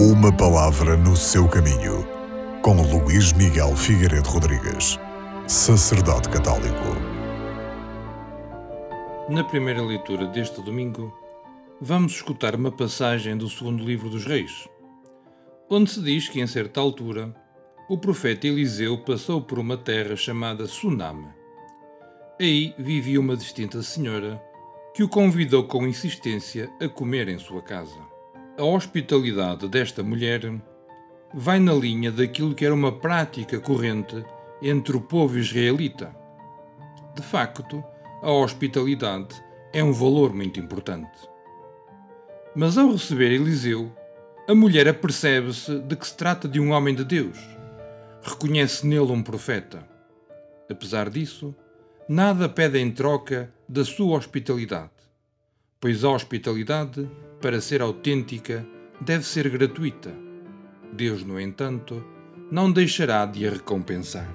Uma palavra no seu caminho, com Luís Miguel Figueiredo Rodrigues, sacerdote católico. Na primeira leitura deste domingo, vamos escutar uma passagem do segundo livro dos Reis, onde se diz que em certa altura o profeta Eliseu passou por uma terra chamada Sunama. Aí vivia uma distinta senhora que o convidou com insistência a comer em sua casa. A hospitalidade desta mulher vai na linha daquilo que era uma prática corrente entre o povo israelita. De facto, a hospitalidade é um valor muito importante. Mas ao receber Eliseu, a mulher apercebe-se de que se trata de um homem de Deus. Reconhece nele um profeta. Apesar disso, nada pede em troca da sua hospitalidade, pois a hospitalidade, para ser autêntica, deve ser gratuita. Deus, no entanto, não deixará de a recompensar.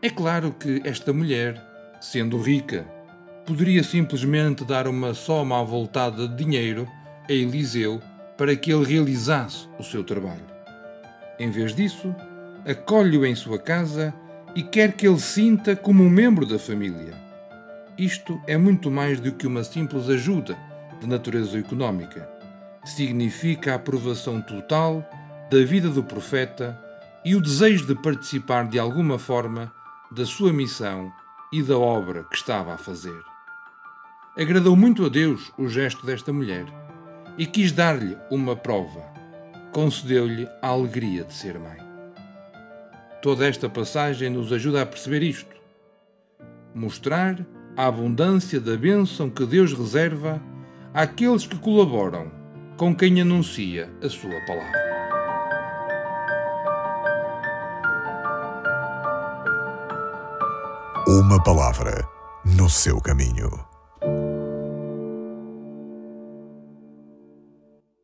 É claro que esta mulher, sendo rica, poderia simplesmente dar uma soma voltada de dinheiro a Eliseu para que ele realizasse o seu trabalho. Em vez disso, acolhe-o em sua casa e quer que ele sinta como um membro da família. Isto é muito mais do que uma simples ajuda de natureza económica. Significa a aprovação total da vida do profeta e o desejo de participar de alguma forma da sua missão e da obra que estava a fazer. Agradou muito a Deus o gesto desta mulher e quis dar-lhe uma prova. Concedeu-lhe a alegria de ser mãe. Toda esta passagem nos ajuda a perceber isto. Mostrar a abundância da bênção que Deus reserva àqueles que colaboram com quem anuncia a sua palavra. Uma palavra no seu caminho.